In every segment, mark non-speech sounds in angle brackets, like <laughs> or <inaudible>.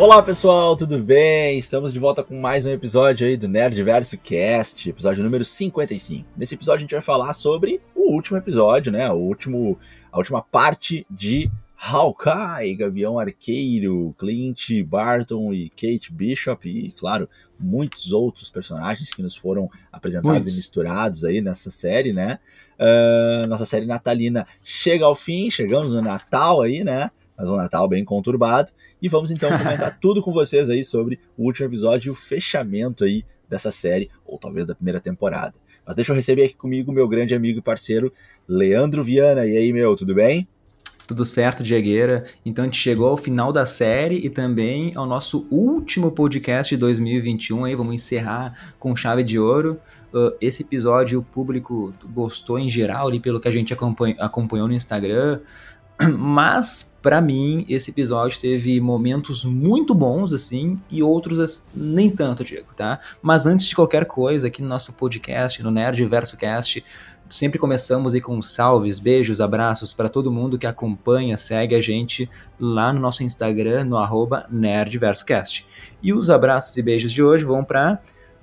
Olá pessoal, tudo bem? Estamos de volta com mais um episódio aí do Nerdverso Cast, episódio número 55. Nesse episódio a gente vai falar sobre o último episódio, né? O último, a última parte de Hawkeye, Gavião Arqueiro, Clint Barton e Kate Bishop e, claro, muitos outros personagens que nos foram apresentados muitos. e misturados aí nessa série, né? Uh, nossa série natalina chega ao fim, chegamos no Natal aí, né? mas um Natal bem conturbado. E vamos então comentar <laughs> tudo com vocês aí sobre o último episódio e o fechamento aí dessa série, ou talvez da primeira temporada. Mas deixa eu receber aqui comigo meu grande amigo e parceiro, Leandro Viana. E aí, meu, tudo bem? Tudo certo, Diegueira. Então a gente chegou ao final da série e também ao nosso último podcast de 2021. Aí vamos encerrar com chave de ouro. Uh, esse episódio o público gostou em geral ali pelo que a gente acompanhou no Instagram. <clears throat> Mas, para mim, esse episódio teve momentos muito bons, assim, e outros nem tanto, Diego, tá? Mas antes de qualquer coisa, aqui no nosso podcast, no Nerd Verso Cast, sempre começamos aí com salves, beijos, abraços para todo mundo que acompanha, segue a gente lá no nosso Instagram, no arroba. E os abraços e beijos de hoje vão para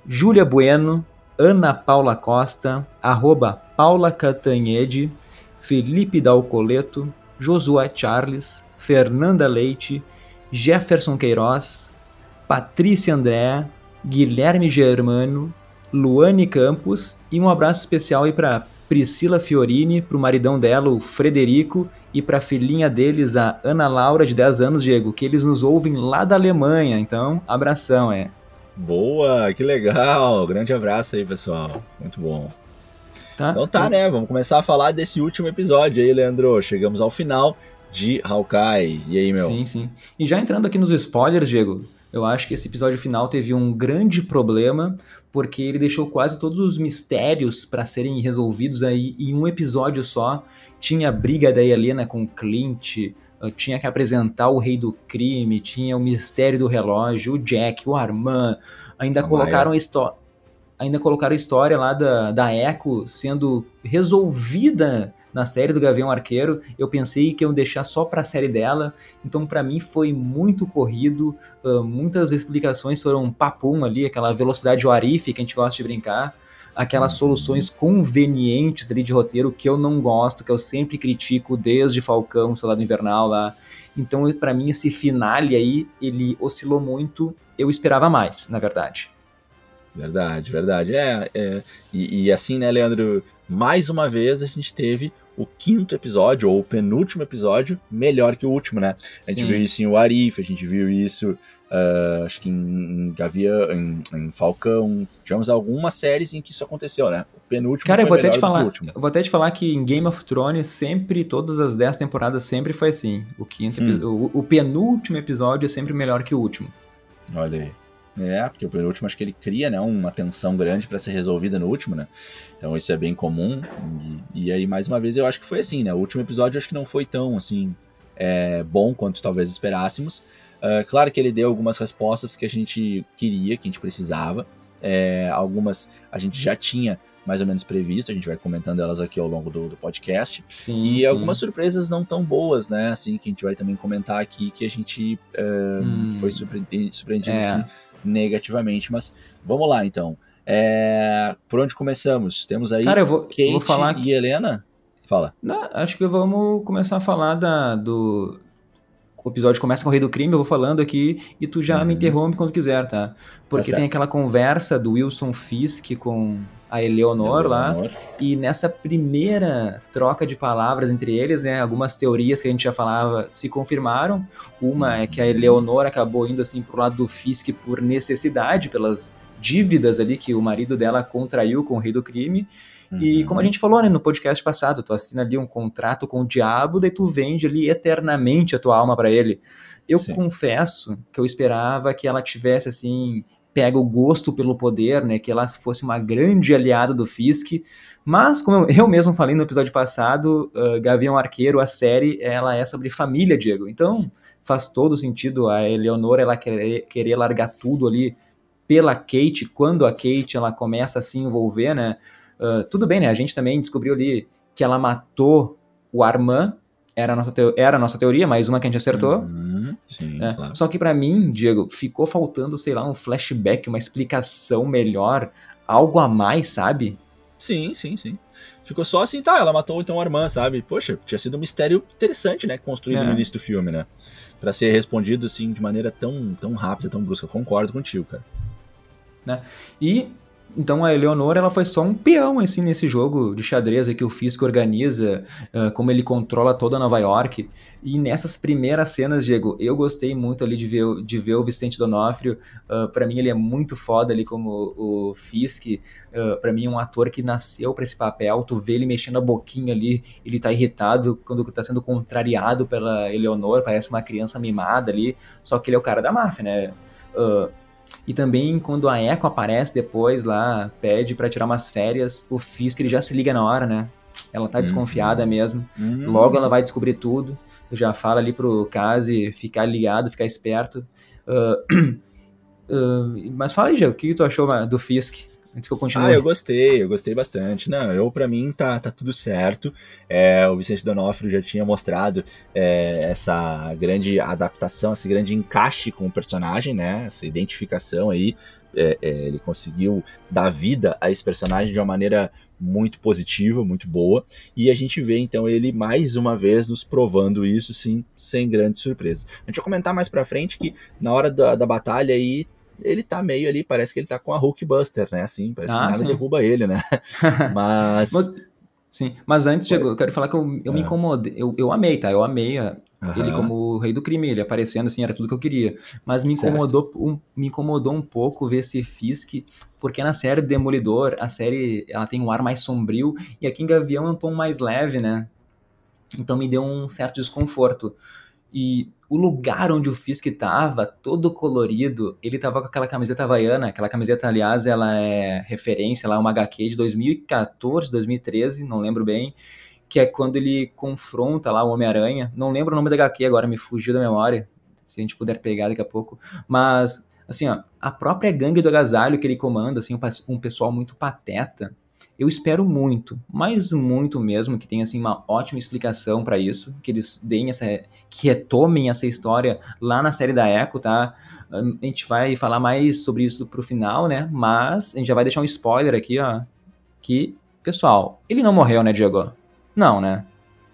Júlia Bueno, Ana Paula Costa, arroba Paula Catanhede, Felipe Dalcoleto, Josué Charles, Fernanda Leite, Jefferson Queiroz, Patrícia André, Guilherme Germano, Luane Campos e um abraço especial aí para Priscila Fiorini, para o maridão dela, o Frederico, e para a filhinha deles, a Ana Laura, de 10 anos, Diego, que eles nos ouvem lá da Alemanha. Então, abração, é. Boa, que legal! Grande abraço aí, pessoal. Muito bom. Tá? Então tá, né? Vamos começar a falar desse último episódio aí, Leandro. Chegamos ao final de Hawkeye. E aí, meu? Sim, sim. E já entrando aqui nos spoilers, Diego, eu acho que esse episódio final teve um grande problema, porque ele deixou quase todos os mistérios para serem resolvidos aí em um episódio só. Tinha a briga da Helena com Clint, tinha que apresentar o rei do crime, tinha o mistério do relógio, o Jack, o Armand, ainda a colocaram a história ainda colocaram a história lá da, da Echo sendo resolvida na série do Gavião Arqueiro. Eu pensei que iam deixar só para a série dela, então para mim foi muito corrido. Uh, muitas explicações foram papum ali, aquela velocidade Warif que a gente gosta de brincar. Aquelas uhum. soluções convenientes ali de roteiro que eu não gosto, que eu sempre critico desde Falcão, Soldado Invernal lá. Então, para mim, esse finale aí, ele oscilou muito. Eu esperava mais, na verdade. Verdade, verdade. É, é e, e, assim, né, Leandro? Mais uma vez a gente teve o quinto episódio, ou o penúltimo episódio, melhor que o último, né? A gente Sim. viu isso em Warif, a gente viu isso, uh, acho que em, em Gavião, em, em, Falcão. Tivemos algumas séries em que isso aconteceu, né? O penúltimo Cara, eu vou até te falar, eu vou até te falar que em Game of Thrones sempre, todas as dez temporadas sempre foi assim. O quinto, hum. o, o penúltimo episódio é sempre melhor que o último. Olha aí. É, porque o penúltimo acho que ele cria, né, uma tensão grande para ser resolvida no último, né? Então isso é bem comum. E, e, aí, mais uma vez, eu acho que foi assim, né? O último episódio acho que não foi tão, assim, é, bom quanto talvez esperássemos. Uh, claro que ele deu algumas respostas que a gente queria, que a gente precisava. É, algumas a gente já tinha mais ou menos previsto, a gente vai comentando elas aqui ao longo do, do podcast. Sim, e sim. algumas surpresas não tão boas, né? Assim, que a gente vai também comentar aqui, que a gente uh, hum, foi surpreendido, surpreendido é. assim, negativamente. Mas vamos lá, então. É, por onde começamos? Temos aí Cara, eu vou, Kate vou falar e Helena? Fala. Não, acho que vamos começar a falar da, do. O episódio começa com o Rei do Crime, eu vou falando aqui e tu já uhum. me interrompe quando quiser, tá? Porque tá tem aquela conversa do Wilson Fisk com a Eleonor, Eleonor, lá. E nessa primeira troca de palavras entre eles, né, algumas teorias que a gente já falava se confirmaram. Uma é que a Eleonor acabou indo assim pro lado do Fisk por necessidade, pelas dívidas ali que o marido dela contraiu com o rei do crime. Uhum. E como a gente falou né, no podcast passado, tu assina ali um contrato com o diabo, daí tu vende ali eternamente a tua alma para ele. Eu Sim. confesso que eu esperava que ela tivesse assim pega o gosto pelo poder, né, que ela fosse uma grande aliada do Fisk, mas como eu <laughs> mesmo falei no episódio passado, uh, Gavião Arqueiro, a série, ela é sobre família, Diego. Então faz todo sentido a Eleonora ela querer, querer largar tudo ali pela Kate, quando a Kate ela começa a se envolver, né? Uh, tudo bem, né? A gente também descobriu ali que ela matou o Armand, era a nossa, era a nossa teoria, mais uma que a gente acertou. Uhum. Sim, né? claro. Só que para mim, Diego, ficou faltando, sei lá, um flashback, uma explicação melhor, algo a mais, sabe? Sim, sim, sim. Ficou só assim, tá, ela matou então a irmã, sabe? Poxa, tinha sido um mistério interessante, né? Construído É. no início do filme, né? Pra ser respondido, assim, de maneira tão, tão rápida, tão brusca. Concordo contigo, cara. E então a Eleonora ela foi só um peão assim nesse jogo de xadrez que o Fisk organiza, ah, como ele controla toda Nova York. E nessas primeiras cenas, Diego, eu gostei muito ali de ver, o- de ver o Vicente Donofrio. Uh, para mim ele é muito foda ali como o Fisk. Uh, para mim é um ator que nasceu para esse papel. Tu vê ele mexendo a boquinha ali, ele tá irritado quando tá sendo contrariado pela Eleonora, parece uma criança mimada ali. Só que ele é o cara da máfia, né? Uh, e também quando a Echo aparece depois lá, pede pra tirar umas férias, o Fisk ele já se liga na hora, né? Ela tá Uhum. desconfiada mesmo. Hum, Logo ela vai descobrir tudo. Já fala ali pro Kazi ficar ligado, ficar esperto. Ah, <clears throat> ah, mas fala aí, Gê, o que tu achou do Fisk? Antes que eu continue. Ah, eu gostei, eu gostei bastante. Não, eu, pra mim, tá, tá tudo certo. É, o Vicente Donofrio já tinha mostrado é, essa grande adaptação, esse grande encaixe com o personagem, né? Essa identificação aí. É, é, ele conseguiu dar vida a esse personagem de uma maneira muito positiva, muito boa. E a gente vê, então, ele mais uma vez nos provando isso, sim, sem grandes surpresas. A gente vai comentar mais pra frente que na hora da, da batalha aí ele tá meio ali, parece que ele tá com a Hulkbuster, né? Assim, parece Ah, que nada sim. derruba ele, né? <laughs> Mas. Mas- sim, mas antes. Diego, eu quero falar que eu, eu me Ah. incomodei. Eu, eu amei, tá? Eu amei a- ele Aham. como o rei do crime, ele aparecendo assim, era tudo que eu queria. Mas me incomodou, um, me incomodou um pouco ver esse Fisk, porque na série do Demolidor, a série ela tem um ar mais sombrio, e aqui em Gavião é um tom mais leve, né? Então me deu um certo desconforto. E o lugar onde o Fisk tava, todo colorido, ele tava com aquela camiseta havaiana, aquela camiseta, aliás, ela é referência lá, a uma HQ de 2014, 2013, não lembro bem, que é quando ele confronta lá o Homem-Aranha. Não lembro o nome da HQ agora, me fugiu da memória, se a gente puder pegar daqui a pouco. Mas, assim, ó, a própria gangue do agasalho que ele comanda, assim, um pessoal muito pateta, eu espero muito, mas muito mesmo, que tenha assim uma ótima explicação pra isso, que eles deem essa, que retomem essa história lá na série da Echo, tá? A gente vai falar mais sobre isso pro final, né? Mas a gente já vai deixar um spoiler aqui, ó, que pessoal, ele não morreu, né, Diego? Não, né?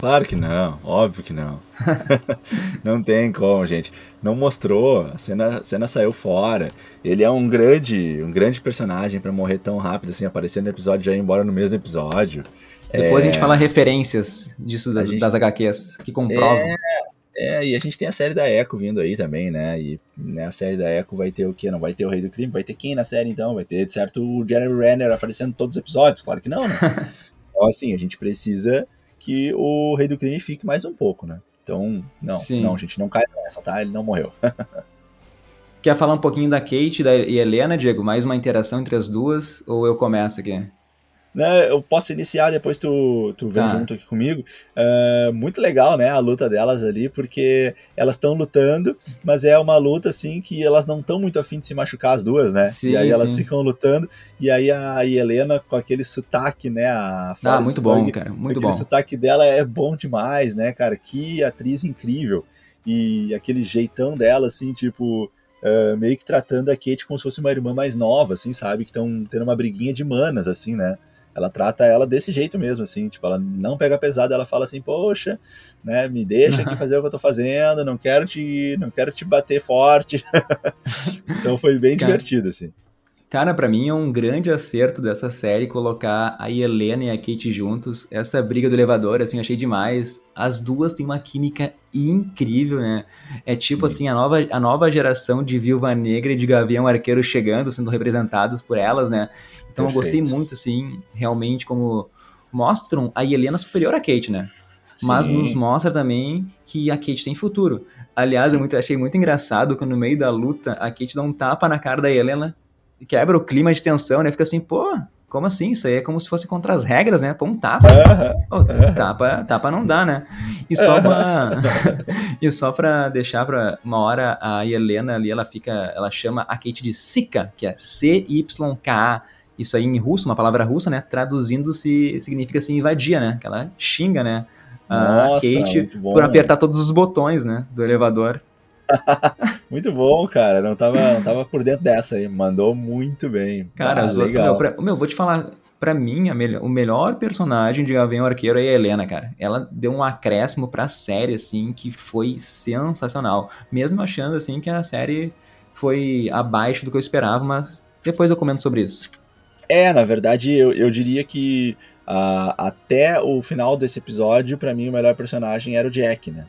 Claro que não, óbvio que não. <laughs> não tem como, gente. Não mostrou, a cena, a cena saiu fora. Ele é um grande, um grande personagem pra morrer tão rápido assim, aparecer no episódio e já ir embora no mesmo episódio. Depois a gente fala referências disso das, gente- das HQs que comprovam. É, e a gente tem a série da Echo vindo aí também, né? E né, a série da Echo vai ter o quê? Não vai ter o Rei do Crime? Vai ter quem na série então? Vai ter, de certo, o Jeremy Renner aparecendo em todos os episódios? Claro que não, né? <laughs> então, assim, a gente precisa que o Rei do Crime fique mais um pouco, né? Então, não, Sim. não, gente, não cai nessa, tá? Ele não morreu. <laughs> Quer falar um pouquinho da Kate da- e Helena, Diego? Mais uma interação entre as duas? Ou eu começo aqui? Né, eu posso iniciar, depois tu, tu vem Tá. junto aqui comigo. É, muito legal, né, a luta delas ali, porque elas estão lutando, mas é uma luta, assim, que elas não estão muito afim de se machucar as duas, né? Sim, e aí elas sim. ficam lutando, e aí a Helena com aquele sotaque, né, a Ah, muito bom, cara. Muito aquele bom. sotaque dela é bom demais, né, cara? Que atriz incrível. E aquele jeitão dela, assim, tipo, é, meio que tratando a Kate como se fosse uma irmã mais nova, assim, sabe? Que estão tendo uma briguinha de manas, assim, né? Ela trata ela desse jeito mesmo, assim, tipo, ela não pega pesado, ela fala assim, poxa, né, me deixa aqui fazer o que eu tô fazendo, não quero te, não quero te bater forte. <laughs> então foi bem Cara. divertido, assim. Cara, pra mim é um grande acerto dessa série colocar a Helena e a Kate juntos. Essa briga do elevador, assim, achei demais. As duas têm uma química incrível, né? É tipo Sim. assim, a nova, a nova geração de Viúva Negra e de Gavião Arqueiro chegando, sendo representados por elas, né? Então eu gostei Perfeito. muito, assim, realmente como mostram a Helena superior à Kate, né? Mas Sim. nos mostra também que a Kate tem futuro. Aliás, Sim. eu muito- achei muito engraçado que no meio da luta a Kate dá um tapa na cara da Helena quebra o clima de tensão, né? Fica assim, pô, como assim? Isso aí é como se fosse contra as regras, né? Pô, um tapa. Aham. Pô, tapa, tapa não dá, né? E só uma... <laughs> e só pra deixar pra uma hora a Helena ali, ela fica, ela chama a Kate de Sika, que é C-Y-K-A. Isso aí em russo, uma palavra russa, né? Traduzindo se significa assim invadia, né? Que ela xinga, né? A Nossa, Kate bom. por apertar todos os botões, né? Do elevador. <laughs> muito bom, cara. Não tava, não tava por dentro dessa aí. Mandou muito bem. Cara, ah, legal. Meu, pra, meu, vou te falar, para mim, melhor, o melhor personagem de Gavião Arqueiro é a Helena, cara. Ela deu um acréscimo pra série, assim, que foi sensacional. Mesmo achando, assim, que a série foi abaixo do que eu esperava, mas depois eu comento sobre isso. É, na verdade, eu, eu diria que uh, até o final desse episódio, para mim, o melhor personagem era o Jack, né?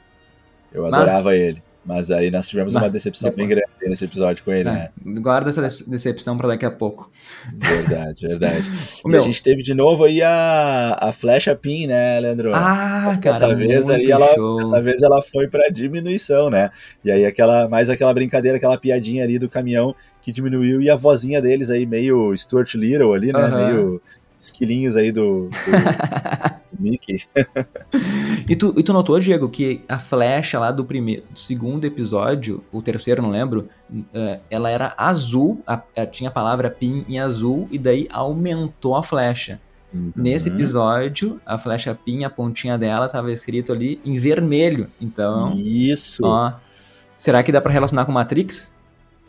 Eu adorava ah. ele. Mas aí nós tivemos uma decepção bem grande nesse episódio com ele, é, né? Guarda essa decepção para daqui a pouco. Verdade, verdade. <laughs> e meu... a gente teve de novo aí a, a flecha pin, né, Leandro? Ah, cara, essa vez aí ela, essa vez ela foi para diminuição, né? E aí aquela mais aquela brincadeira, aquela piadinha ali do caminhão que diminuiu e a vozinha deles aí meio Stuart Little ali, né? Uhum. Meio esquilinhos aí do, do <laughs> Mickey. <laughs> e, tu, e tu notou, Diego, que a flecha lá do primeiro, do segundo episódio, o terceiro, não lembro, é, ela era azul, a, tinha a palavra PIN em azul, e daí aumentou a flecha. Uhum. Nesse episódio, a flecha PIN, a pontinha dela, estava escrito ali em vermelho. Então. Isso! Ó, será que dá para relacionar com Matrix?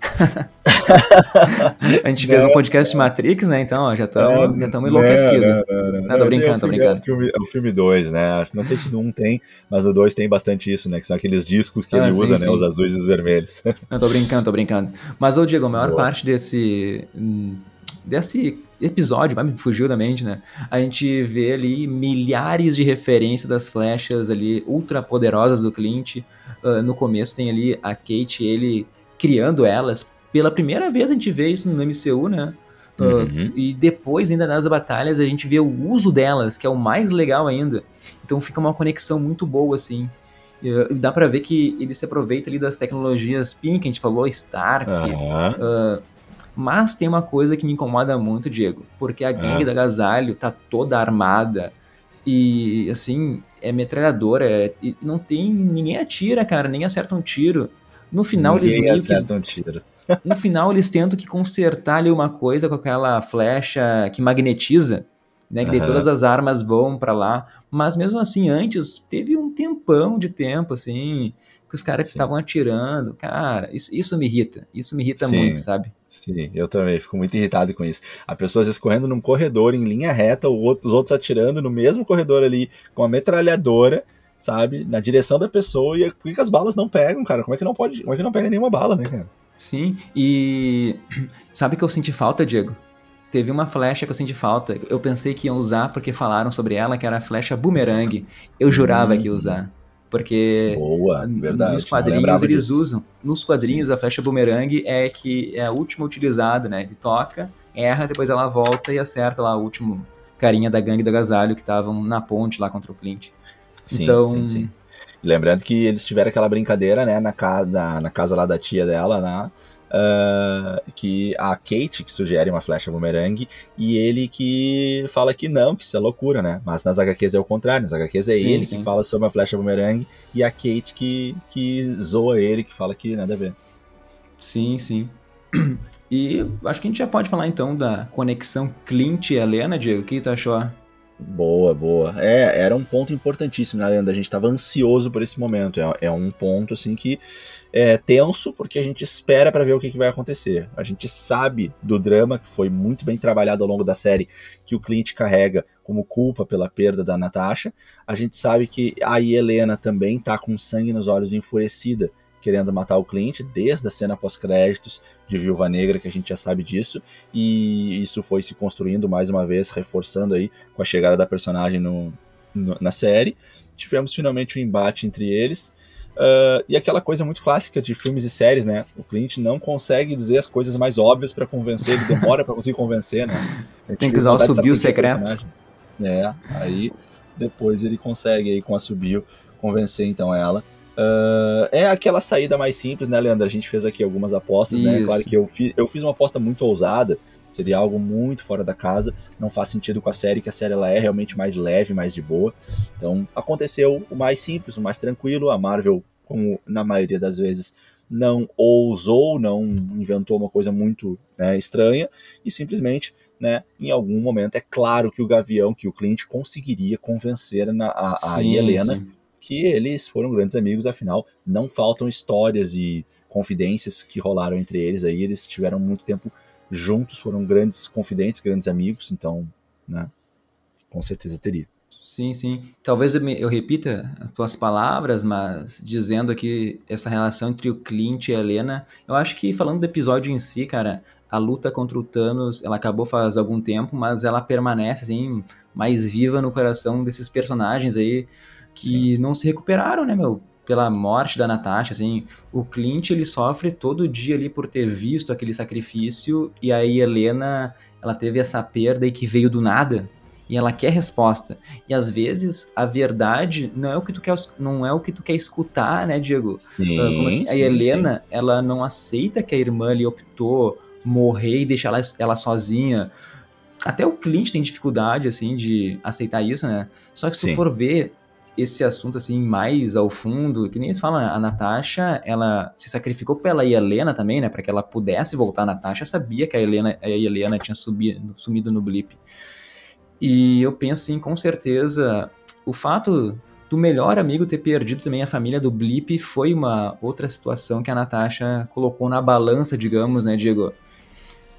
<laughs> a gente fez um podcast de Matrix, né? Então, ó, já estamos já enlouquecidos. Não, não, não, não, tô brincando, tô brincando. É o filme 2, né? Não sei se no 1 um tem, mas no 2 tem bastante isso, né? Que são aqueles discos que ah, ele sim, usa, sim. né? Os azuis e os vermelhos. <laughs> Não, tô brincando, tô brincando. Mas, ô Diego, a maior Boa. parte desse desse episódio, me fugiu da mente, né? A gente vê ali milhares de referências das flechas ali ultra poderosas do Clint. Uh, no começo tem ali a Kate, ele criando elas. Pela primeira vez a gente vê isso no MCU, né? Ah, uhum. Uh, e depois, ainda nas batalhas, a gente vê o uso delas, que é o mais legal ainda. Então fica uma conexão muito boa, assim. Uh, dá para ver que ele se aproveita ali das tecnologias PIN, que a gente falou, Stark. Uhum. Uh, mas tem uma coisa que me incomoda muito, Diego, porque a gangue uhum. da Gasalho tá toda armada e, assim, é metralhadora, é, não tem. ninguém atira, cara, nem acerta um tiro. No final Ninguém eles acertam que, um tiro. <laughs> no final eles tentam que consertar ali uma coisa com aquela flecha que magnetiza, né? Que uhum. todas as armas vão para lá. Mas mesmo assim, antes teve um tempão de tempo, assim, que os caras estavam atirando. Cara, isso, isso me irrita. Isso me irrita Sim. muito, sabe? Sim, eu também fico muito irritado com isso. A pessoa às vezes correndo num corredor em linha reta, os outros atirando no mesmo corredor ali com a metralhadora sabe? Na direção da pessoa e por que, as balas não pegam, cara? Como é que não pode, como é que não pega nenhuma bala, né, cara? Sim, e <clears throat> sabe que eu senti falta, Diego? Teve uma flecha que eu senti falta. Eu pensei que iam usar porque falaram sobre ela, que era a flecha boomerang. Eu jurava hum. que ia usar. Porque Boa, verdade. nos quadrinhos eles disso. usam. Nos quadrinhos Sim. a flecha boomerang é que é a última utilizada, né? Ele toca, erra, depois ela volta e acerta lá o último carinha da gangue do agasalho que estavam na ponte lá contra o Clint. Sim, então... sim, sim. Lembrando que eles tiveram aquela brincadeira, né, na casa, na, na casa lá da tia dela, né, uh, que a Kate que sugere uma flecha boomerang e ele que fala que não, que isso é loucura, né? Mas nas HQs é o contrário, nas HQs é sim, ele sim. que fala sobre uma flecha boomerang e a Kate que, que zoa ele, que fala que nada a ver. Sim, sim. E acho que a gente já pode falar então da conexão Clint e Helena, Diego. O que tu achou? Boa, boa. É, era um ponto importantíssimo, né, Leandro? A gente estava ansioso por esse momento. É, é, um ponto, assim, que é tenso, porque a gente espera para ver o que, que, vai acontecer. A gente sabe do drama, que foi muito bem trabalhado ao longo da série, que o Clint carrega como culpa pela perda da Natasha. A gente sabe que a Helena também tá com sangue nos olhos enfurecida querendo matar o Clint, desde a cena pós-créditos de Viúva Negra, que a gente já sabe disso, e isso foi se construindo mais uma vez, reforçando aí com a chegada da personagem no, no na série. Tivemos finalmente o um embate entre eles. Uh, e aquela coisa muito clássica de filmes e séries, né? O Clint não consegue dizer as coisas mais óbvias para convencer, ele demora para conseguir convencer, né? <laughs> Tem que usar o subiu secreto. É, aí depois ele consegue aí com a subiu convencer então ela. Uh, é aquela saída mais simples, né, Leandro? A gente fez aqui algumas apostas, Isso. né? Claro que eu, fi, eu fiz uma aposta muito ousada, seria algo muito fora da casa, não faz sentido com a série, que a série ela é realmente mais leve, mais de boa. Então, aconteceu o mais simples, o mais tranquilo. A Marvel, como na maioria das vezes, não ousou, não inventou uma coisa muito né, estranha e simplesmente, né, em algum momento, é claro que o Gavião, que o Clint conseguiria convencer na, a, a Helena. Sim que eles foram grandes amigos, afinal, não faltam histórias e confidências que rolaram entre eles aí, eles tiveram muito tempo juntos, foram grandes confidentes, grandes amigos, então, né, com certeza teria. Sim, sim. Talvez eu, me, eu, repita as tuas palavras, mas dizendo aqui essa relação entre o Clint e a Helena, eu acho que falando do episódio em si, cara, a luta contra o Thanos, ela acabou faz algum tempo, mas ela permanece assim mais viva no coração desses personagens aí que sim. não se recuperaram, né, meu? Pela morte da Natasha, assim, o Clint ele sofre todo dia ali por ter visto aquele sacrifício e aí Helena, ela teve essa perda e que veio do nada, e ela quer resposta. E às vezes a verdade não é o que tu quer, não é o que tu quer escutar, né, Diego? Sim, ah, Como assim? Sim, a Helena, sim. ela não aceita que a irmã ali optou morrer e deixar ela, ela sozinha. Até o Clint tem dificuldade, assim, de aceitar isso, né? Só que se tu for ver esse assunto, assim, mais ao fundo, que nem eles falam, a Natasha, ela se sacrificou pela Helena também, né? Para que ela pudesse voltar. A Natasha sabia que a Helena, a Helena tinha subido, sumido no blip. E eu penso assim, com certeza, o fato do melhor amigo ter perdido também a família do Blip foi uma outra situação que a Natasha colocou na balança, digamos, né, Diego?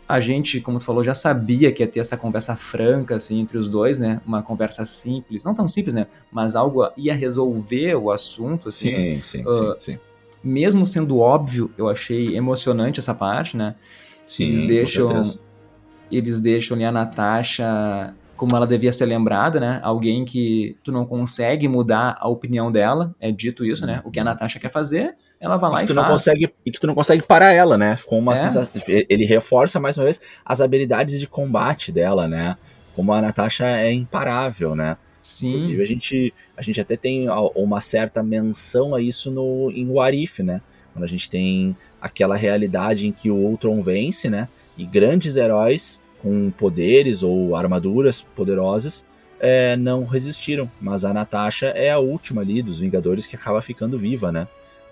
A gente, como tu falou, já sabia que ia ter essa conversa franca, assim, entre os dois, né? Uma conversa simples, não tão simples, né? Mas algo ia resolver o assunto, assim. Sim, sim, uh, sim, sim. Mesmo sendo óbvio, eu achei emocionante essa parte, né? Sim, eles deixam, eles deixam ali a Natasha como ela devia ser lembrada, né? Alguém que tu não consegue mudar a opinião dela, é dito isso, né? O que a Natasha quer fazer, ela vai lá e, e tu faz. Não consegue, e que tu não consegue parar ela, né? Com uma é. sensação, ele reforça mais uma vez as habilidades de combate dela, né? Como a Natasha é imparável, né? Sim. Inclusive, a gente, a gente até tem uma certa menção a isso no, em Warif, né? Quando a gente tem aquela realidade em que o Ultron vence, né? E grandes heróis com poderes ou armaduras poderosas é, não resistiram. Mas a Natasha é a última ali dos Vingadores que acaba ficando viva, né?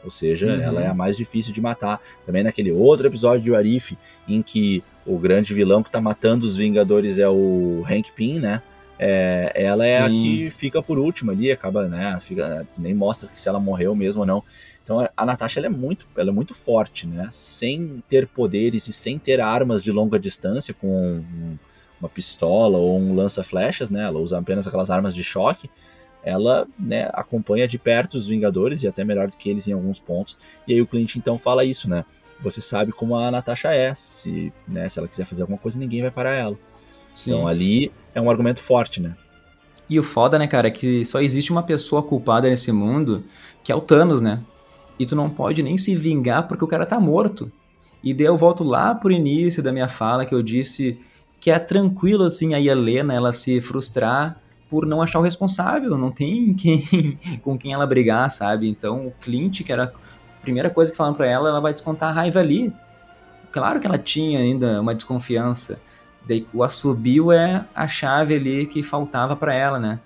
Ou seja, uhum. ela é a mais difícil de matar. Também naquele outro episódio de Arif, em que o grande vilão que tá matando os Vingadores é o Hank Pym, né? É, ela é Sim. a que fica por último ali, acaba, né? Fica, nem mostra que se ela morreu mesmo ou não. Então a Natasha ela é muito, ela é muito forte, né? Sem ter poderes e sem ter armas de longa distância, com um, uma pistola ou um lança-flechas, né? Ela usa apenas aquelas armas de choque. Ela né, acompanha de perto os Vingadores e até melhor do que eles em alguns pontos. E aí o Clint então fala isso, né? Você sabe como a Natasha é. Se, né, se ela quiser fazer alguma coisa, ninguém vai parar ela. Sim. Então ali é um argumento forte, né? E o foda, né, cara, é que só existe uma pessoa culpada nesse mundo, que é o Thanos, né? e tu não pode nem se vingar porque o cara tá morto. E daí eu volto lá pro início da minha fala que eu disse que é tranquilo assim a Helena ela se frustrar por não achar o responsável, não tem <laughs> quem com quem ela brigar, sabe? Então o Clint, que era a primeira coisa que falaram para ela, ela vai descontar a raiva ali. Claro que ela tinha ainda uma desconfiança. Daí o assobio é a chave ali que faltava para ela, né?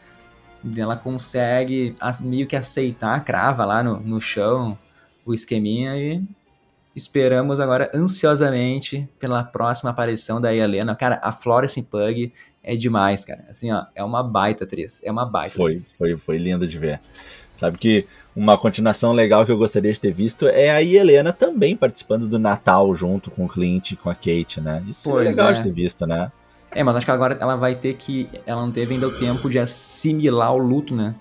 ela consegue meio que aceitar, crava lá no, no chão o esqueminha e esperamos agora ansiosamente pela próxima aparição da Helena. Cara, a Florence Pug é demais, cara. Assim, ó, é uma baita atriz. É uma baita Foi, atriz. foi, foi lindo de ver. Sabe que uma continuação legal que eu gostaria de ter visto é a Helena também participando do Natal junto com o Clint e com a Kate, né? Isso pois é legal é. de ter visto, né? É, mas acho que agora ela vai ter que. Ela não teve ainda o tempo de assimilar o luto, né?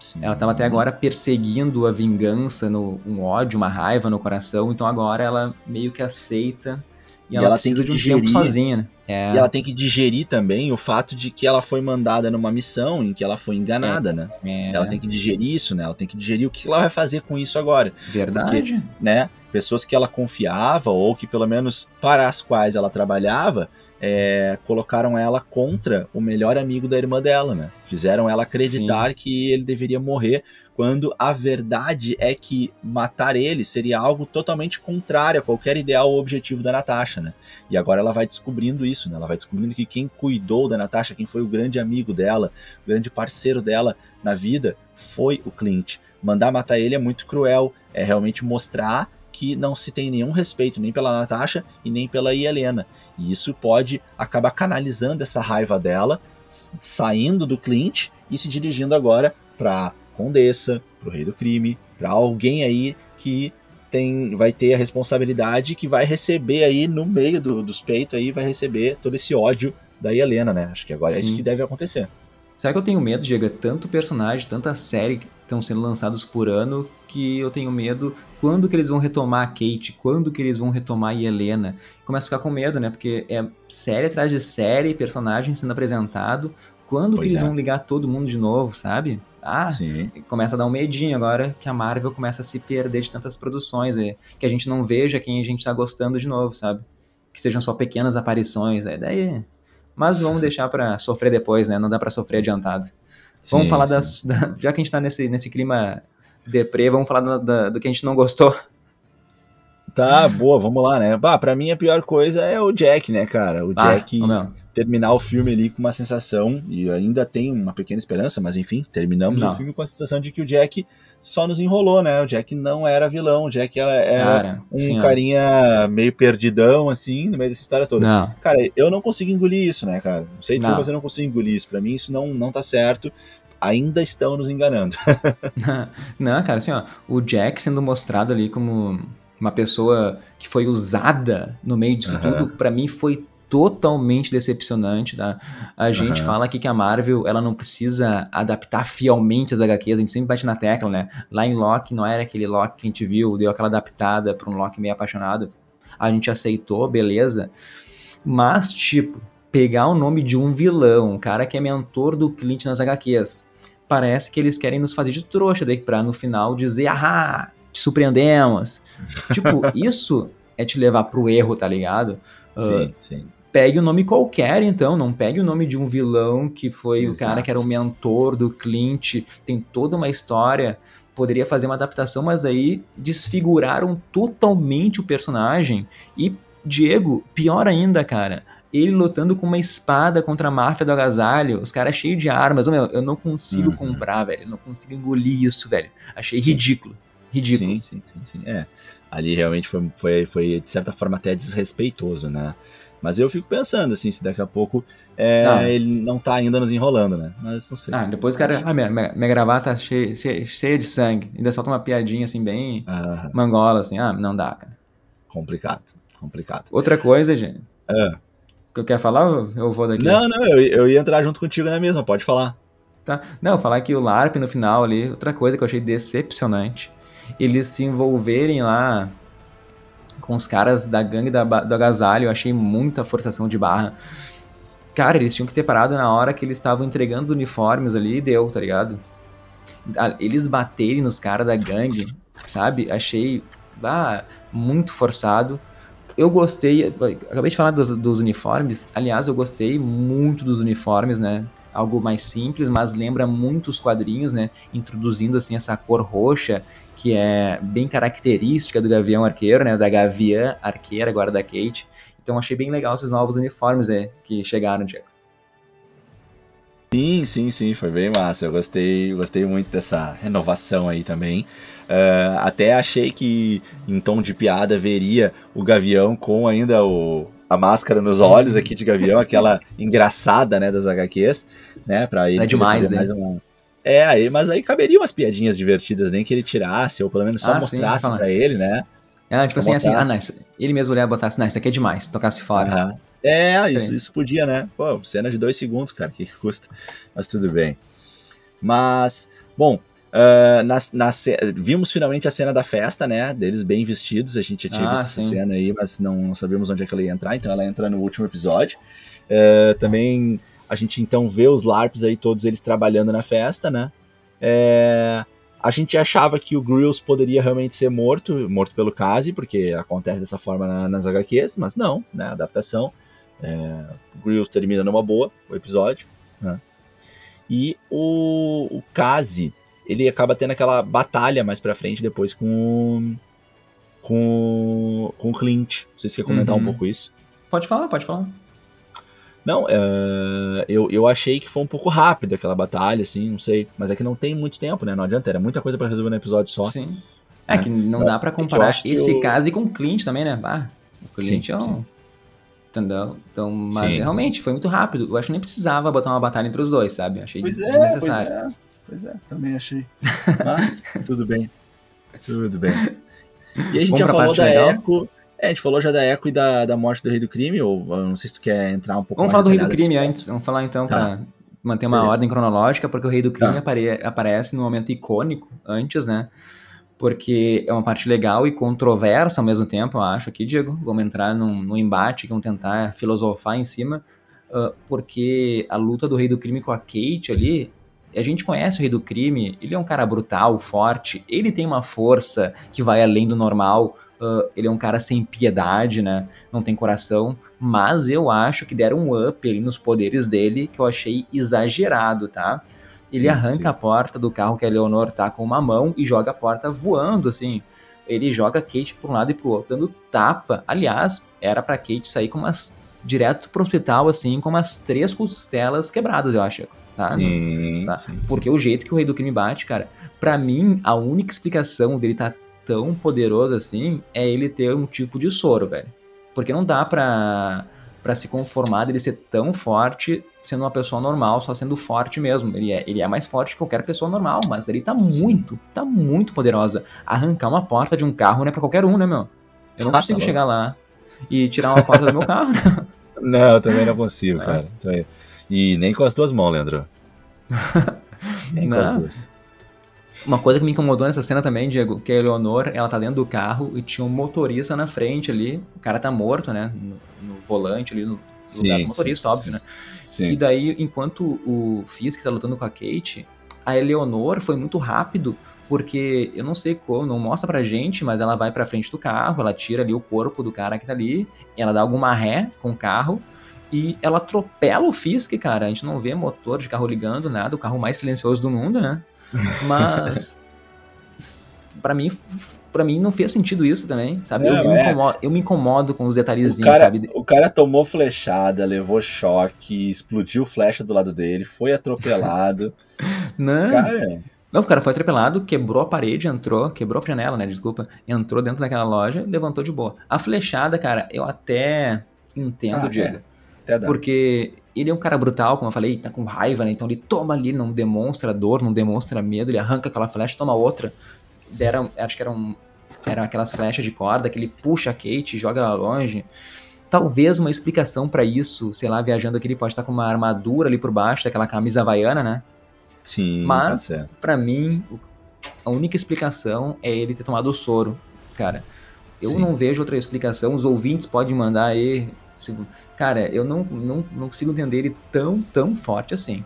Sim. Ela estava até agora perseguindo a vingança, no, um ódio, uma raiva no coração, então agora ela meio que aceita e, e ela, ela, tem que de um digerir, sozinha, né? É. E ela tem que digerir também o fato de que ela foi mandada numa missão em que ela foi enganada, é. né? É. Ela tem que digerir isso, né? Ela tem que digerir o que ela vai fazer com isso agora. Verdade. Porque, né? Pessoas que ela confiava ou que pelo menos para as quais ela trabalhava é, colocaram ela contra o melhor amigo da irmã dela, né? Fizeram ela acreditar Sim. que ele deveria morrer, quando a verdade é que matar ele seria algo totalmente contrário a qualquer ideal ou objetivo da Natasha, né? E agora ela vai descobrindo isso, né? Ela vai descobrindo que quem cuidou da Natasha, quem foi o grande amigo dela, o grande parceiro dela na vida, foi o Clint. Mandar matar ele é muito cruel, é realmente mostrar que não se tem nenhum respeito nem pela Natasha e nem pela Helena. E isso pode acabar canalizando essa raiva dela, saindo do Clint e se dirigindo agora para Condessa, pro Rei do Crime, para alguém aí que tem, vai ter a responsabilidade que vai receber aí no meio do, dos peitos aí, vai receber todo esse ódio da Helena, né? Acho que agora Sim. é isso que deve acontecer. Será que eu tenho medo, Diego? É tanto personagem, tanta série estão sendo lançados por ano que eu tenho medo quando que eles vão retomar a Kate, quando que eles vão retomar a Helena. Começo a ficar com medo, né? Porque é série atrás de série, personagem sendo apresentado. Quando pois que eles é. vão ligar todo mundo de novo, sabe? Ah, Sim. começa a dar um medinho agora que a Marvel começa a se perder de tantas produções, é, que a gente não veja quem a gente tá gostando de novo, sabe? Que sejam só pequenas aparições, é, daí mas vamos <laughs> deixar para sofrer depois, né? Não dá para sofrer adiantado. Vamos sim, falar sim. das. Da, já que a gente tá nesse, nesse clima deprê, vamos falar da, da, do que a gente não gostou. Tá, boa, vamos lá, né? Bah, pra mim a pior coisa é o Jack, né, cara? O ah, Jack terminar o filme ali com uma sensação, e ainda tem uma pequena esperança, mas enfim, terminamos não. o filme com a sensação de que o Jack só nos enrolou, né? O Jack não era vilão, o Jack era, cara, um sim, carinha meio perdidão, assim, no meio dessa história toda. Não. Cara, eu não consigo engolir isso, né, cara? Não sei tu, mas eu não consigo engolir isso. Pra mim isso não, não tá certo ainda estão nos enganando. <laughs> não, cara, assim, ó, o Jack sendo mostrado ali como uma pessoa que foi usada no meio disso uhum. tudo, para mim foi totalmente decepcionante, tá? A gente uhum. fala aqui que a Marvel, ela não precisa adaptar fielmente as HQs, a gente sempre bate na tecla, né? Lá em Loki não era aquele Loki que a gente viu, deu aquela adaptada para um Loki meio apaixonado. A gente aceitou, beleza. Mas, tipo, pegar o nome de um vilão, um cara que é mentor do Clint nas HQs, parece que eles querem nos fazer de trouxa daí pra no final dizer, ah, te surpreendemos. <laughs> tipo, isso é te levar pro erro, tá ligado? Sim, uh, sim pegue o um nome qualquer, então, não pegue o nome de um vilão que foi Exato. o cara que era o mentor do Clint, tem toda uma história, poderia fazer uma adaptação, mas aí desfiguraram totalmente o personagem e Diego, pior ainda, cara, ele lutando com uma espada contra a máfia do agasalho, os caras cheios de armas, meu, eu não consigo uhum. comprar, velho, eu não consigo engolir isso, velho, achei sim. ridículo, ridículo. Sim, sim, sim, sim, é, ali realmente foi, foi, foi de certa forma até desrespeitoso, né, mas eu fico pensando, assim, se daqui a pouco é, tá. ele não tá ainda nos enrolando, né? Mas não sei. Ah, depois o cara. Ah, minha, minha, gravata tá cheia, cheia, cheia, de sangue. Ainda solta uma piadinha, assim, bem ah. mangola, assim. Ah, não dá, cara. Complicado, complicado. Outra coisa, gente. É. Que eu quero falar eu vou daqui? Não, não, eu, eu ia entrar junto contigo na mesma, pode falar. Tá. Não, falar que o LARP no final ali, outra coisa que eu achei decepcionante. Eles se envolverem lá com os caras da gangue da, do agasalho, eu achei muita forçação de barra. Cara, eles tinham que ter parado na hora que eles estavam entregando os uniformes ali e deu, tá ligado? Eles baterem nos caras da gangue, sabe? Achei ah, muito forçado. Eu gostei, acabei de falar dos, dos, uniformes, aliás, eu gostei muito dos uniformes, né? Algo mais simples, mas lembra muito os quadrinhos, né? Introduzindo assim essa cor roxa que é bem característica do Gavião Arqueiro, né? Da Gaviã Arqueira, agora da Kate. Então achei bem legal esses novos uniformes né, que chegaram, Diego. Sim, sim, sim, foi bem massa. Eu gostei, gostei muito dessa renovação aí também. Uh, até achei que em tom de piada veria o Gavião com ainda o, a máscara nos olhos aqui de Gavião, aquela engraçada, né, das HQs, né, para ele é demais, né? mais uma, é, aí, mas aí caberia umas piadinhas divertidas, nem que ele tirasse, ou pelo menos só ah, mostrasse para ele, né? É, tipo assim, assim, ah, não, ele mesmo olhar e botasse, não, isso aqui é demais, tocasse fora. Uhum. É, isso, isso podia, né? Pô, cena de dois segundos, cara, o que, <laughs> custa? Mas tudo bem. Mas, bom, uh, na, na, vimos finalmente a cena da festa, né? Deles bem vestidos. A gente já tinha ah, visto sim. essa cena aí, mas não, não sabíamos onde é que ela ia entrar, então ela entra no último episódio. Uh, também a gente então vê os LARPs aí, todos eles trabalhando na festa, né? É, a gente achava que o Grills poderia realmente ser morto, morto pelo Kazi, porque acontece dessa forma na, nas HQs, mas não, né? Adaptação. É, o Grills termina numa boa o episódio, né? E o, o Kazi, ele acaba tendo aquela batalha mais pra frente depois com com, com o Clint. Não sei se você quer comentar uhum. um pouco isso. Pode falar, pode falar. Não, uh, eu, eu achei que foi um pouco rápido aquela batalha, assim, não sei. Mas é que não tem muito tempo, né? Não adianta, era muita coisa para resolver no episódio só. Sim. É né? que não dá para é comparar esse eu... caso com o Clint também, né? Ah, o Clint sim, é um... Sim. Entendeu? Então, mas sim, realmente sim. foi muito rápido. Eu acho que nem precisava botar uma batalha entre os dois, sabe? Achei pois é, desnecessário. É, pois é, também achei. Mas, <laughs> tudo bem. Tudo bem. <laughs> E a gente Vamos já falou da legal? Eco. É, a gente falou já da Eco e da, da morte do Rei do Crime, ou não sei se tu quer entrar um pouco Vamos falar do Rei do Crime antes. Vamos falar então tá. pra manter uma Beleza. ordem cronológica, porque o Rei do Crime tá. apare aparece num momento icônico antes, né? Porque é uma parte legal e controversa ao mesmo tempo, eu acho aqui, Diego. Vamos entrar num, num embate, vamos tentar filosofar em cima, uh, porque a luta do Rei do Crime com a Kate ali a gente conhece o Rei do Crime, ele é um cara brutal, forte, ele tem uma força que vai além do normal, uh, ele é um cara sem piedade, né? Não tem coração, mas eu acho que deram um up ali nos poderes dele que eu achei exagerado, tá? Ele sim, arranca sim. a porta do carro que a Leonor tá com uma mão e joga a porta voando, assim. Ele joga a Kate para um lado e pro outro, dando tapa. Aliás, era pra Kate sair com umas. direto pro hospital, assim, com umas três costelas quebradas, eu acho. Tá? Sim, tá? sim, Porque o jeito que o Rei do Crime bate, cara, para mim, a única explicação dele tá tão poderoso assim é ele ter um tipo de soro, velho. Porque não dá pra, pra se conformar dele ser tão forte sendo uma pessoa normal, só sendo forte mesmo. Ele é, ele é mais forte que qualquer pessoa normal, mas ele tá Sim. muito, tá muito poderosa. Arrancar uma porta de um carro não é pra qualquer um, né, meu? Eu não ah, consigo tá chegar lá e tirar uma porta do meu carro. Né? <laughs> Não, eu também não consigo, é. cara. E nem com as duas mãos, Leandro. <laughs> nem não. com as duas. Uma coisa que me incomodou nessa cena também, Diego, que a Eleonor, ela tá dentro do carro e tinha um motorista na frente ali. O cara tá morto, né? No, no volante ali, no sim, lugar do motorista, sim, óbvio, sim. né? Sim. E daí, enquanto o Fisk tá lutando com a Kate, a Eleonor foi muito rápido, porque eu não sei como, não mostra pra gente, mas ela vai pra frente do carro, ela tira ali o corpo do cara que tá ali, ela dá alguma ré com o carro, e ela atropela o Fisk, cara. A gente não vê motor de carro ligando, nada, o carro mais silencioso do mundo, né? <laughs> Mas para mim, para mim não fez sentido isso também, sabe? Eu, me é. incomodo, eu, me incomodo, com os detalhezinhos, o cara, sabe? O cara tomou flechada, levou choque, explodiu flecha do lado dele, foi atropelado. <laughs> não. Cara, não, o cara foi atropelado, quebrou a parede, entrou, quebrou a janela, né? Desculpa. Entrou dentro daquela loja, levantou de boa. A flechada, cara, eu até entendo, ah, Diego. É. Porque ele é um cara brutal, como eu falei, tá com raiva, né? Então ele toma ali, não demonstra dor, não demonstra medo, ele arranca aquela flecha, toma outra. Dera, acho que era um, eram aquelas flechas de corda que ele puxa a Kate, joga ela longe. Talvez uma explicação para isso, sei lá, viajando aqui, ele pode estar com uma armadura ali por baixo daquela camisa havaiana, né? Sim. Mas, tá para mim, a única explicação é ele ter tomado o soro, cara. Eu Sim. não vejo outra explicação. Os ouvintes podem mandar aí Cara, eu não, não, não consigo entender ele tão, tão forte assim.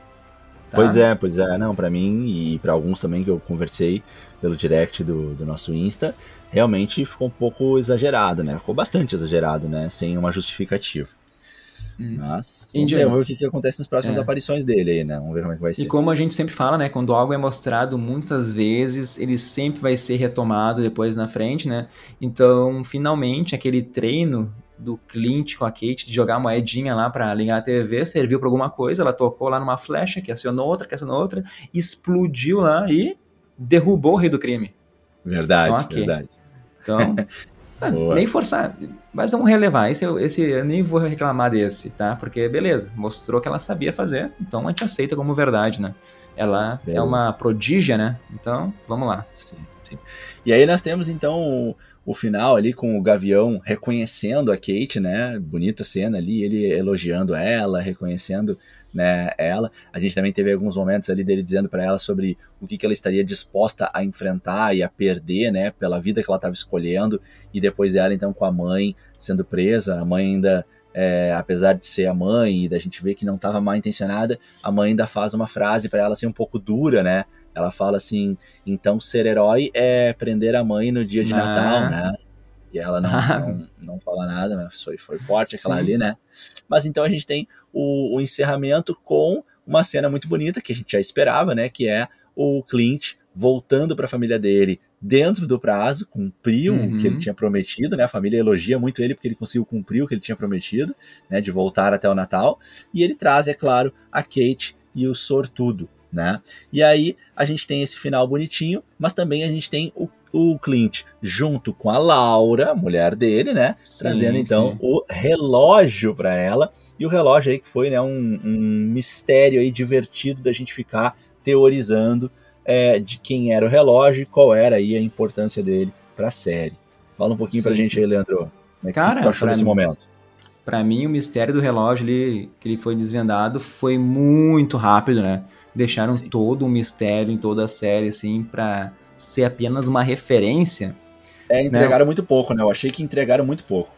Tá? Pois é, pois é. Não, para mim e para alguns também que eu conversei pelo direct do, do nosso Insta, realmente ficou um pouco exagerado, né? Ficou bastante exagerado, né? Sem uma justificativa. Hum. Mas vamos ver, o que, que acontece nas próximas é. aparições dele aí, né? Vamos ver como é que vai ser. E como a gente sempre fala, né? Quando algo é mostrado muitas vezes, ele sempre vai ser retomado depois na frente, né? Então, finalmente, aquele treino do Clint com a Kate de jogar a moedinha lá para ligar a TV, serviu para alguma coisa, ela tocou lá numa flecha, que acionou outra, que acionou outra, explodiu lá e derrubou o rei do crime. Verdade, então, verdade. Então, <laughs> ah, nem forçar, mas vamos relevar, esse, esse eu nem vou reclamar desse, tá? Porque, beleza, mostrou que ela sabia fazer, então a gente aceita como verdade, né? Ela é uma prodígia, né? Então, vamos lá. Sim, sim. E aí nós temos, então, o final ali com o Gavião reconhecendo a Kate, né? Bonita cena ali, ele elogiando ela, reconhecendo né, ela. A gente também teve alguns momentos ali dele dizendo para ela sobre o que, que ela estaria disposta a enfrentar e a perder, né, pela vida que ela estava escolhendo. E depois ela então com a mãe sendo presa, a mãe ainda é, apesar de ser a mãe e da gente ver que não estava mal intencionada, a mãe ainda faz uma frase para ela assim um pouco dura, né? Ela fala assim: então ser herói é prender a mãe no dia de ah. Natal, né? E ela não, não, não, fala nada, mas foi, foi forte aquela Sim. ali, né? Mas então a gente tem o, o encerramento com uma cena muito bonita que a gente já esperava, né? Que é o Clint voltando para a família dele dentro do prazo, cumpriu uhum. o que ele uhum. tinha prometido, né? A família elogia muito ele porque ele conseguiu cumprir o que ele tinha prometido, né? De voltar até o Natal. E ele traz, é claro, a Kate e o Sortudo, né? E aí a gente tem esse final bonitinho, mas também a gente tem o, o Clint junto com a Laura, mulher dele, né? Sim, Trazendo então sim. o relógio para ela. E o relógio aí que foi né, um, um mistério aí divertido da gente ficar teorizando é, de quem era o relógio e qual era aí a importância dele para a série. Fala um pouquinho sim, pra gente sim. aí, Leandro. Como é Cara, que tu achou nesse mim, momento? Para mim, o mistério do relógio ali, que ele foi desvendado foi muito rápido, né? Deixaram sim. todo um mistério em toda a série, assim, pra ser apenas uma referência. É, entregaram né? muito pouco, né? Eu achei que entregaram muito pouco.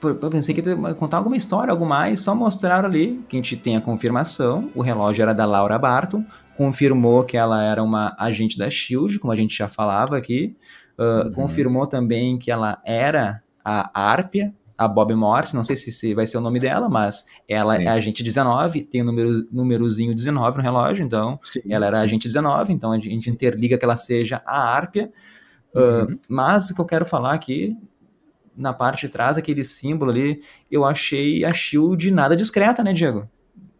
Eu pensei que ia contar alguma história, algo mais, só mostraram ali que a gente tem a confirmação. O relógio era da Laura Barton, confirmou que ela era uma agente da Shield, como a gente já falava aqui. Uh, uhum. Confirmou também que ela era a Árpia, a Bob Morse, não sei se, vai ser o nome dela, mas ela sim. é agente 19, tem o número, númerozinho 19 no relógio, então sim, ela era sim. agente 19, então a gente interliga que ela seja a Árpia. Uhum. Uh, mas o que eu quero falar aqui, na parte de trás, aquele símbolo ali, eu achei a Shield nada discreta, né, Diego?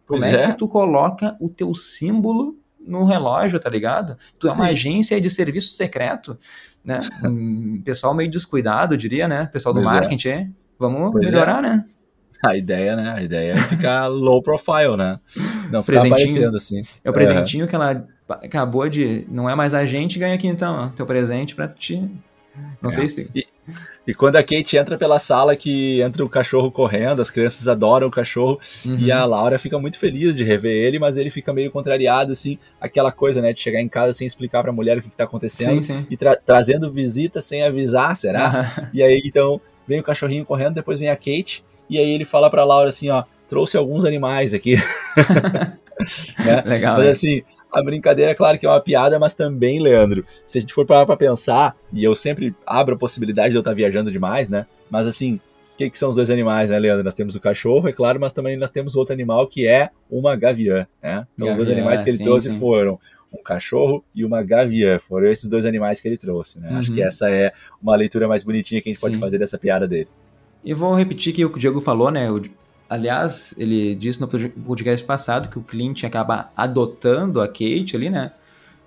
Como é, é, que tu coloca o teu símbolo no relógio, tá ligado? Tu é uma agência de serviço secreto, né? <laughs> um pessoal meio descuidado, diria, né? Pessoal do pois é. marketing, é. Vamos pois melhorar, é. né? A ideia, né? A ideia é ficar <laughs> low profile, né? Não ficar aparecendo assim. É o presentinho que ela acabou de. Não é mais a gente, ganha aqui então, ó, teu presente pra ti. Não é. sei se. E, e, quando a Kate entra pela sala, que entra o cachorro correndo, as crianças adoram o cachorro, uhum. e a Laura fica muito feliz de rever ele, mas ele fica meio contrariado, assim, aquela coisa, né, de chegar em casa sem explicar pra mulher o que, que tá acontecendo, sim, sim. e tra trazendo visita sem avisar, será? Uhum. E aí, então, vem o cachorrinho correndo, depois vem a Kate, e aí ele fala pra Laura assim, ó, trouxe alguns animais aqui. <laughs> né? <laughs> Legal. Mas né? assim, a brincadeira, claro que é uma piada, mas também, Leandro, se a gente for parar pra pensar, e eu sempre abro a possibilidade de eu estar viajando demais, né? Mas assim, o que, que são os dois animais, né, Leandro? Nós temos o cachorro, é claro, mas também nós temos outro animal que é uma gaviã, né? Então, gaviã, os dois animais que ele sim, trouxe sim. foram um cachorro e uma gaviã. Foram esses dois animais que ele trouxe, né? Uhum. Acho que uhum. essa é uma leitura mais bonitinha que a gente Sim. pode fazer dessa piada dele. E vou repetir que o que o Diego falou, né? Aliás, ele disse no podcast passado que o Clint acaba adotando a Kate ali, né?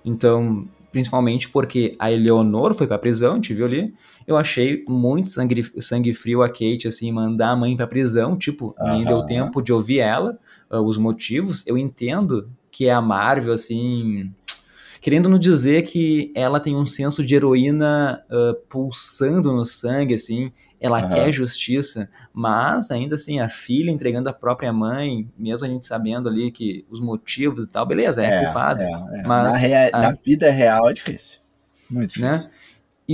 Então, principalmente porque a Eleonor foi pra prisão, a gente viu ali. Eu achei muito sangue, sangue frio a Kate, assim, mandar a mãe pra prisão. Tipo, nem deu tempo de ouvir ela, uh, os motivos. Eu entendo que é a Marvel, assim, querendo nos dizer que ela tem um senso de heroína uh, pulsando no sangue, assim, ela uhum. quer justiça, mas ainda assim, a filha entregando a própria mãe, mesmo a gente sabendo ali que os motivos e tal, beleza, é, é culpada. É, é. Mas na, rea- a... na, vida real é difícil. Muito né? difícil. Né?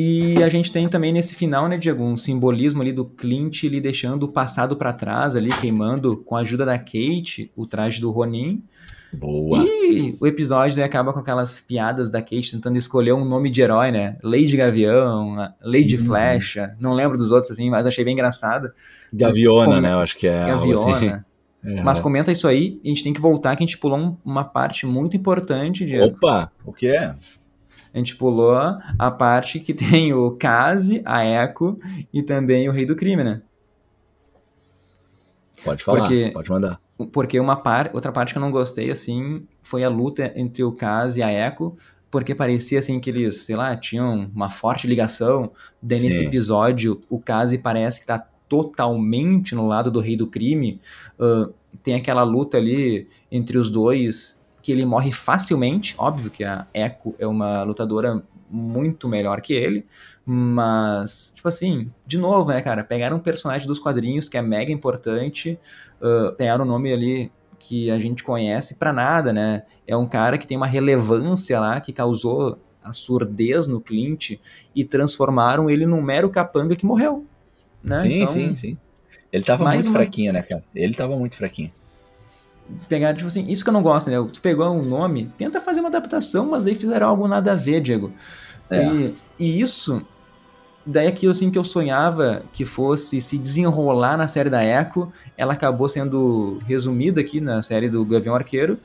E a gente tem também nesse final, né, Diego, um simbolismo ali do Clint ele deixando o passado para trás ali, queimando com a ajuda da Kate o traje do Ronin. Boa. E o episódio né, acaba com aquelas piadas da Kate tentando escolher um nome de herói, né? Lady Gavião, Lady uhum. Flecha, não lembro dos outros assim, mas achei bem engraçado. Gaviona, mas, né? Eu acho que é. Gaviona. Assim. <laughs> É. Mas comenta isso aí, a gente tem que voltar que a gente pulou uma parte muito importante, Diego. Opa, o que é? A gente pulou a parte que tem o Kazi, a Echo e também o Rei do Crime, né? Pode falar, Porque... pode mandar porque uma par, outra parte que eu não gostei, assim, foi a luta entre o Kaz e a Echo, porque parecia, assim, que eles, sei lá, tinham uma forte ligação. Daí, nesse episódio, o Kaz parece que tá totalmente no lado do Rei do Crime. Uh, tem aquela luta ali entre os dois, que ele morre facilmente. Óbvio que a Echo é uma lutadora muito melhor que ele, mas, tipo assim, de novo, né, cara, pegaram um personagem dos quadrinhos que é mega importante, uh, pegaram o um nome ali que a gente conhece para nada, né? É um cara que tem uma relevância lá, que causou a surdez no Clint e transformaram ele num mero capanga que morreu. Né? Sim, então, sim, sim. Ele tava muito uma... fraquinho, né, cara? Ele tava muito fraquinho pegar, tipo assim, isso que eu não gosto, né? Tu pegou um nome, tenta fazer uma adaptação, mas aí fizeram algo nada a ver, Diego. É. E, e, isso, daí aquilo assim que eu sonhava que fosse se desenrolar na série da Echo, ela acabou sendo resumida aqui na série do Gavião Arqueiro,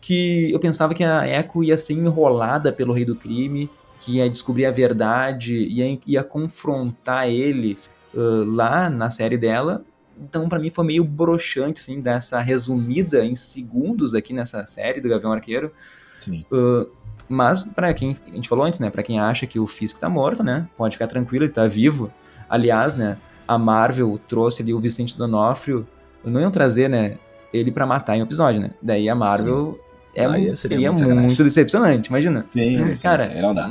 que eu pensava que a Echo ia ser enrolada pelo Rei do Crime, que ia descobrir a verdade, ia, ia confrontar ele uh, lá na série dela, então, para mim, foi meio broxante, assim, dessa resumida em segundos aqui nessa série do Gavião Arqueiro. Sim. Uh, mas, para quem, a gente falou antes, né, para quem acha que o Fisk tá morto, né, pode ficar tranquilo, ele tá vivo. Aliás, né, a Marvel trouxe ali o Vicente Donofrio, não iam trazer, né, ele para matar em um episódio, né. Daí a Marvel, é, seria, seria muito, muito, decepcionante, imagina. Sim, sim cara, sim, não dá.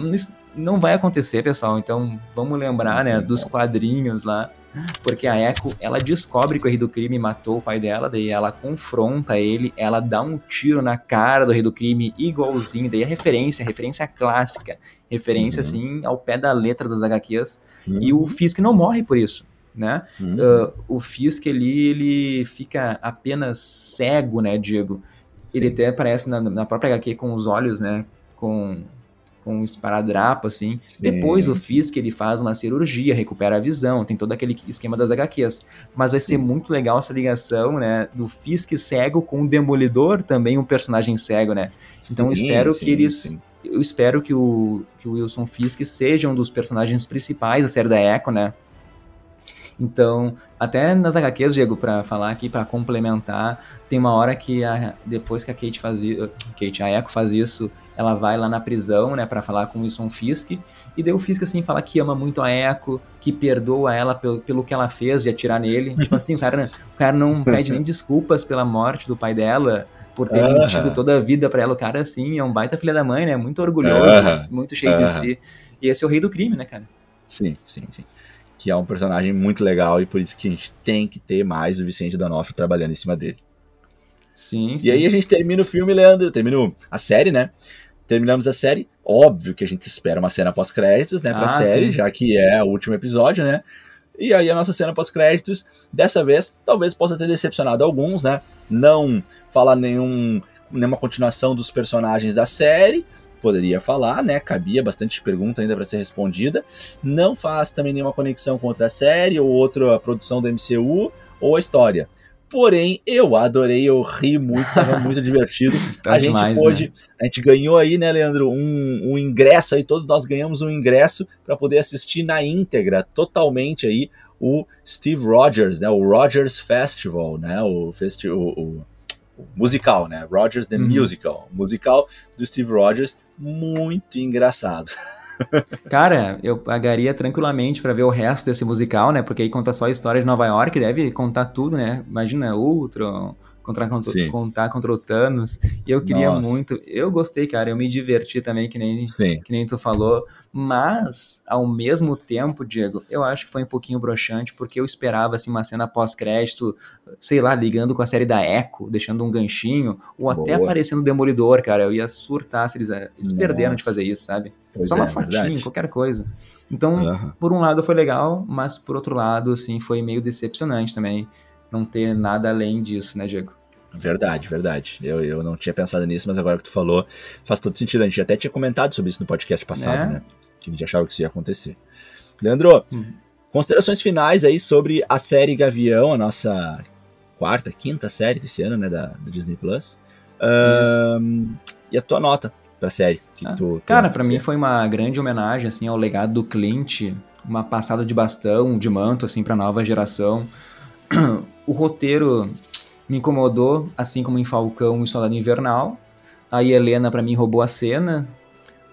Não vai acontecer, pessoal. Então, vamos lembrar, né, dos quadrinhos lá. Porque a Echo, ela descobre que o rei do crime matou o pai dela, daí ela confronta ele, ela dá um tiro na cara do rei do crime igualzinho, daí a referência, referência clássica, referência, uhum. assim, ao pé da letra das HQs. Uhum. E o Fisk não morre por isso né? Uhum. Uh, o Fisk ali, ele fica apenas cego, né, Diego? Sim. Ele até aparece na, na, própria HQ com os olhos, né, com, com um esparadrapo, assim. Sim. Depois o Fisk, ele faz uma cirurgia, recupera a visão, tem todo aquele esquema das HQs. Mas vai Sim. ser muito legal essa ligação, né, do Fisk cego com o Demolidor, também um personagem cego, né? Então espero que eles... Eu espero que o, que o Wilson Fisk seja um dos personagens principais da série da Echo, né? Então, até nas HQs, Diego, para falar aqui, para complementar, tem uma hora que a, depois que a Kate faz Kate, a Echo faz isso, ela vai lá na prisão, né, para falar com o Wilson Fisk, e daí o Fisk, assim, fala que ama muito a Echo, que perdoa ela pelo, pelo que ela fez de atirar nele. tipo assim, o cara, o cara não pede nem desculpas pela morte do pai dela, por ter uh -huh. mentido toda a vida para ela. O cara, assim, é um baita filha da mãe, né, muito orgulhoso, uh -huh. muito cheio uh -huh. de si. E esse é o rei do crime, né, cara? Sim, sim, sim que é um personagem muito legal e por isso que a gente tem que ter mais o Vicente D'Onofrio trabalhando em cima dele. Sim, e sim. aí a gente termina o filme, Leandro, termina a série, né? Terminamos a série, óbvio que a gente espera uma cena pós-créditos, né, pra ah, série, sim. já que é o último episódio, né? E aí a nossa cena pós-créditos, dessa vez, talvez possa ter decepcionado alguns, né? Não falar nenhum, nenhuma continuação dos personagens da série, poderia falar, né? Cabia bastante pergunta ainda para ser respondida. Não faz também nenhuma conexão com outra série ou outra produção do MCU ou a história. Porém, eu adorei, eu ri muito, tava <laughs> muito divertido. tá a demais, gente pôde, né? a gente ganhou aí, né, Leandro, um, um ingresso aí, todos nós ganhamos um ingresso para poder assistir na íntegra, totalmente aí, o Steve Rogers, né, o Rogers Festival, né, o, festi o, o musical, né? Rogers the uhum. Musical. Musical do Steve Rogers, muito engraçado. <laughs> Cara, eu pagaria tranquilamente para ver o resto desse musical, né? Porque aí conta só a história de Nova York, deve contar tudo, né? Imagina Ultron, contra, contra, contar contra o Thanos. E eu queria Nossa. muito. Eu gostei, cara. Eu me diverti também, que nem, que nem tu falou. Mas, ao mesmo tempo, Diego, eu acho que foi um pouquinho broxante, porque eu esperava assim, uma cena pós-crédito, sei lá, ligando com a série da Echo, deixando um ganchinho, ou Boa. até aparecendo o Demolidor, cara. Eu ia surtar se eles, eles perderam de fazer isso, sabe? Pois Só é, uma fotinha, verdade. qualquer coisa. Então, Uhum. por um lado foi legal, mas por outro lado, assim, foi meio decepcionante também não ter nada além disso, né, Diego? Verdade, verdade. Eu, eu não tinha pensado nisso, mas agora que tu falou, faz todo sentido. A gente até tinha comentado sobre isso no podcast passado, É. né? Que a gente achava que isso ia acontecer. Leandro, Uhum. considerações finais aí sobre a série Gavião, a nossa quarta, quinta série desse ano, né, da, Disney Plus. E a tua nota pra série? Que que Ah, tu, tu Cara, pra que mim foi uma grande homenagem assim ao legado do Clint, uma passada de bastão, de manto assim para nova geração. O roteiro me incomodou, assim como em Falcão e Soldado Invernal. Aí Helena pra mim roubou a cena.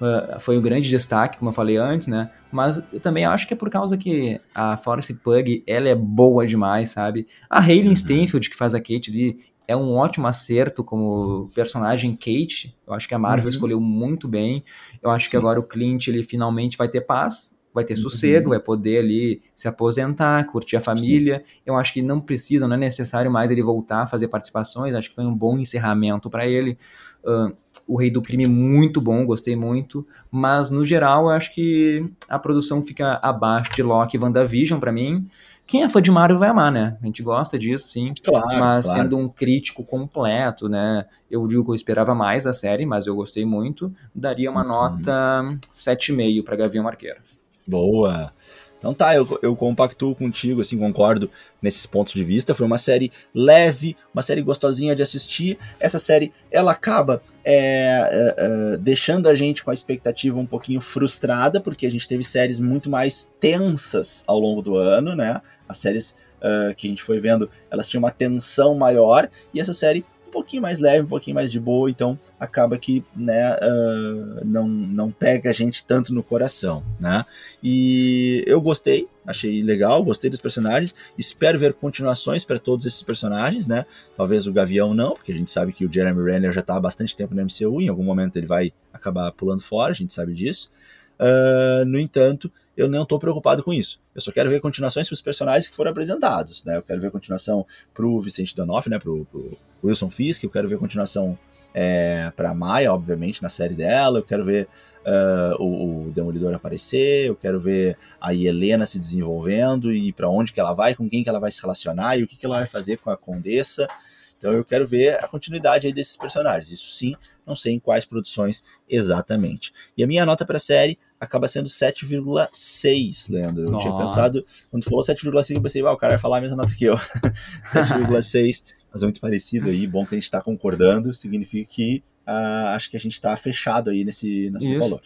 ah, foi o grande destaque, como eu falei antes, né? Mas eu também acho que é por causa que a Force Pug, ela é boa demais, sabe? A Hayley Uhum. Steinfeld, que faz a Kate ali, é um ótimo acerto como personagem Kate. Eu acho que a Marvel Uhum. escolheu muito bem. Eu acho que Sim. agora o Clint, ele finalmente vai ter paz, vai ter sossego, Uhum. vai poder ali se aposentar, curtir a família. Eu acho que não precisa, não é necessário mais ele voltar a fazer participações. Acho que foi um bom encerramento para ele. Ah, o Rei do Crime, muito bom, gostei muito. Mas, no geral, eu acho que a produção fica abaixo de Loki e WandaVision para mim. Quem é fã de Marvel vai amar, né? A gente gosta disso, sim. Claro, mas claro. sendo um crítico completo, né? Eu digo que eu esperava mais da série, mas eu gostei muito. Daria uma Uhum. nota 7,5 para Gavião Arqueiro. Boa. Então tá, eu, eu compactuo contigo, assim, concordo nesses pontos de vista. Foi uma série leve, uma série gostosinha de assistir. Essa série, ela acaba é, é, é, deixando a gente com a expectativa um pouquinho frustrada, porque a gente teve séries muito mais tensas ao longo do ano, né? As séries ah, que a gente foi vendo, elas tinham uma tensão maior, e essa série pouquinho mais leve, um pouquinho mais de boa, então acaba que né, uh, não, não pega a gente tanto no coração, né? E eu gostei, achei legal, gostei dos personagens, espero ver continuações para todos esses personagens, né? Talvez o Gavião não, porque a gente sabe que o Jeremy Renner já está há bastante tempo no MCU, em algum momento ele vai acabar pulando fora, a gente sabe disso. Uh, no entanto, eu não estou preocupado com isso. Eu só quero ver continuações para os personagens que foram apresentados, né? Eu quero ver continuação para o Vicente D'Onofrio, né? Para o Wilson Fisk, eu quero ver continuação é, para Maia, obviamente, na série dela, eu quero ver uh, o, o, Demolidor aparecer, eu quero ver a Helena se desenvolvendo e para onde que ela vai, com quem que ela vai se relacionar e o que, que ela vai fazer com a Condessa. Então eu quero ver a continuidade aí desses personagens. Isso sim, não sei em quais produções exatamente. E a minha nota para a série acaba sendo 7,6, Leandro. Eu tinha pensado, quando falou 7,5, eu pensei, ah, o cara vai falar a mesma nota que eu. <laughs> 7,6, mas é muito parecido aí, bom que a gente está concordando, significa que uh, acho que a gente está fechado aí nesse, nesse valor.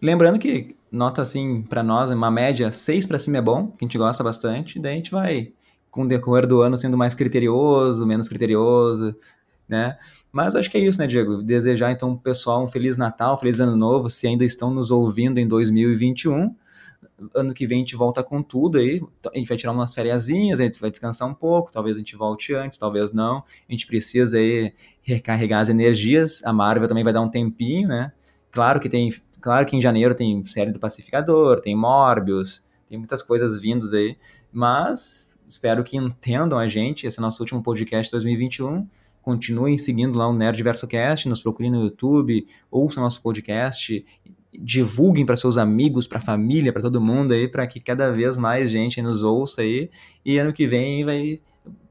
Lembrando que nota assim, para nós, uma média 6 para cima é bom, que a gente gosta bastante, daí a gente vai, com o decorrer do ano, sendo mais criterioso, menos criterioso, né? Mas acho que é isso, né, Diego? Desejar então pro pessoal um feliz Natal, feliz ano novo, se ainda estão nos ouvindo em 2021. Ano que vem a gente volta com tudo aí. A gente vai tirar umas férias, a gente vai descansar um pouco, talvez a gente volte antes, talvez não. A gente precisa aí recarregar as energias. A Marvel também vai dar um tempinho, né? Claro que tem, claro que em janeiro tem série do Pacificador, tem Morbius, tem muitas coisas vindas aí, mas espero que entendam a gente. Esse é o nosso último podcast 2021 continuem seguindo lá o Nerd Cast, nos procurem no YouTube, ouçam nosso podcast, divulguem para seus amigos, para a família, para todo mundo aí, para que cada vez mais gente nos ouça aí. E ano que vem vai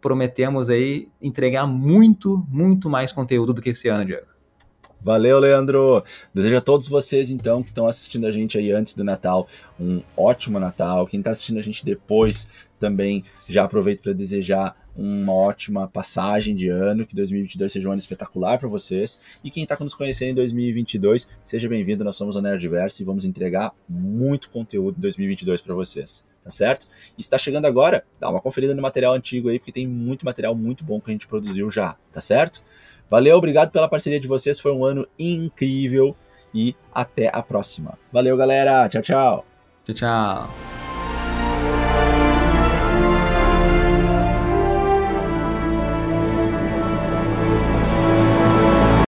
prometemos aí entregar muito, muito mais conteúdo do que esse ano, Diego. Valeu, Leandro. Desejo a todos vocês, então, que estão assistindo a gente aí antes do Natal, um ótimo Natal. Quem está assistindo a gente depois também, já aproveito para desejar uma ótima passagem de ano, que 2022 seja um ano espetacular para vocês. E quem está nos conhecendo em 2022, seja bem-vindo. Nós somos o Nerdverso e vamos entregar muito conteúdo em 2022 para vocês, tá certo? E está chegando agora, dá uma conferida no material antigo aí, porque tem muito material muito bom que a gente produziu já, tá certo? Valeu, obrigado pela parceria de vocês, foi um ano incrível e até a próxima. Valeu, galera. Tchau, tchau. Tchau, tchau.